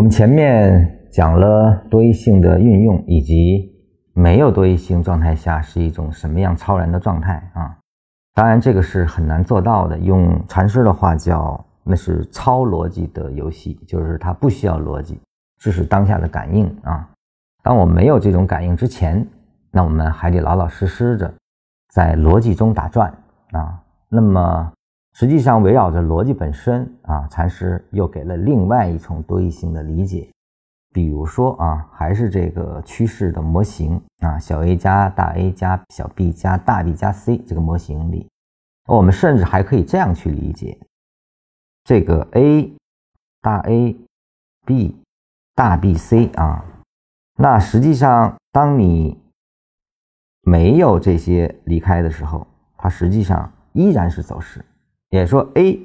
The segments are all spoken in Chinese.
我们前面讲了多义性的运用，以及没有多义性状态下是一种什么样超然的状态啊。当然，这个是很难做到的。用禅师的话叫，那是超逻辑的游戏，就是它不需要逻辑，这是当下的感应啊。当我没有这种感应之前，那我们还得老老实实的在逻辑中打转啊。那么。实际上，围绕着逻辑本身啊，禅师又给了另外一重多义性的理解。比如说啊，还是这个趋势的模型啊，小 a 加大 A 加小 b 加大 B 加 C 这个模型里，我们甚至还可以这样去理解：这个 A 大 A B 大 B C 啊，那实际上当你没有这些离开的时候，它实际上依然是走势。也说 A、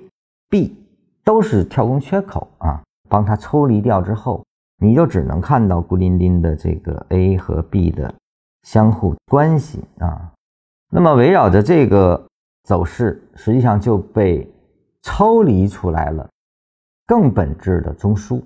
B 都是跳空缺口啊，帮它抽离掉之后，你就只能看到孤零零的这个 A 和 B 的相互关系啊。那么围绕着这个走势，实际上就被抽离出来了更本质的中枢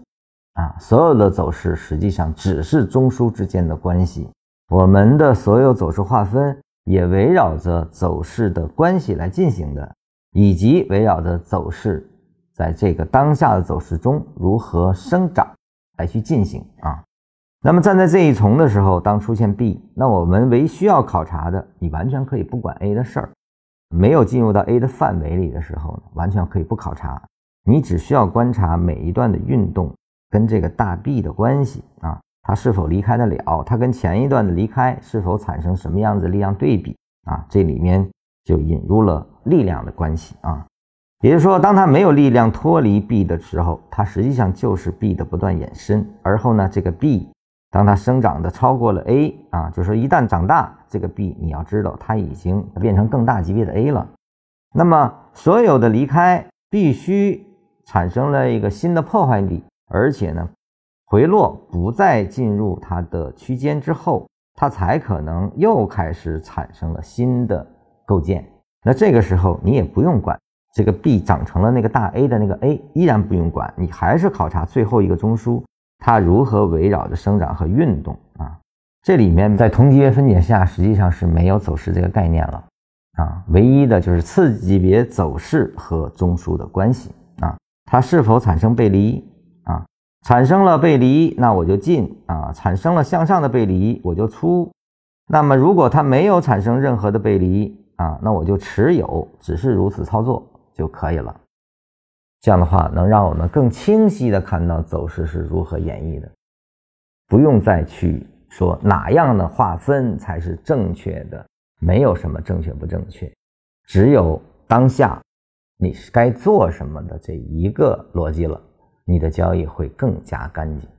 啊。所有的走势实际上只是中枢之间的关系，我们的所有走势划分也围绕着走势的关系来进行的。以及围绕着走势，在这个当下的走势中如何生长来去进行啊？那么站在这一重的时候，当出现 B，那我们唯需要考察的，你完全可以不管 A 的事儿。没有进入到 A 的范围里的时候呢，完全可以不考察。你只需要观察每一段的运动跟这个大 B 的关系啊，它是否离开得了？它跟前一段的离开是否产生什么样子力量对比啊？这里面就引入了。力量的关系啊，也就是说，当它没有力量脱离 B 的时候，它实际上就是 B 的不断延伸。而后呢，这个 B 当它生长的超过了 A 啊，就是说一旦长大，这个 B 你要知道它已经变成更大级别的 A 了。那么所有的离开必须产生了一个新的破坏力，而且呢，回落不再进入它的区间之后，它才可能又开始产生了新的构建。那这个时候你也不用管这个 B 长成了那个大 A 的那个 A，依然不用管，你还是考察最后一个中枢它如何围绕着生长和运动啊。这里面在同级别分解下实际上是没有走势这个概念了啊，唯一的就是次级别走势和中枢的关系啊，它是否产生背离啊？产生了背离，那我就进啊；产生了向上的背离，我就出。那么如果它没有产生任何的背离，啊，那我就持有，只是如此操作就可以了。这样的话，能让我们更清晰的看到走势是如何演绎的，不用再去说哪样的划分才是正确的，没有什么正确不正确，只有当下你是该做什么的这一个逻辑了，你的交易会更加干净。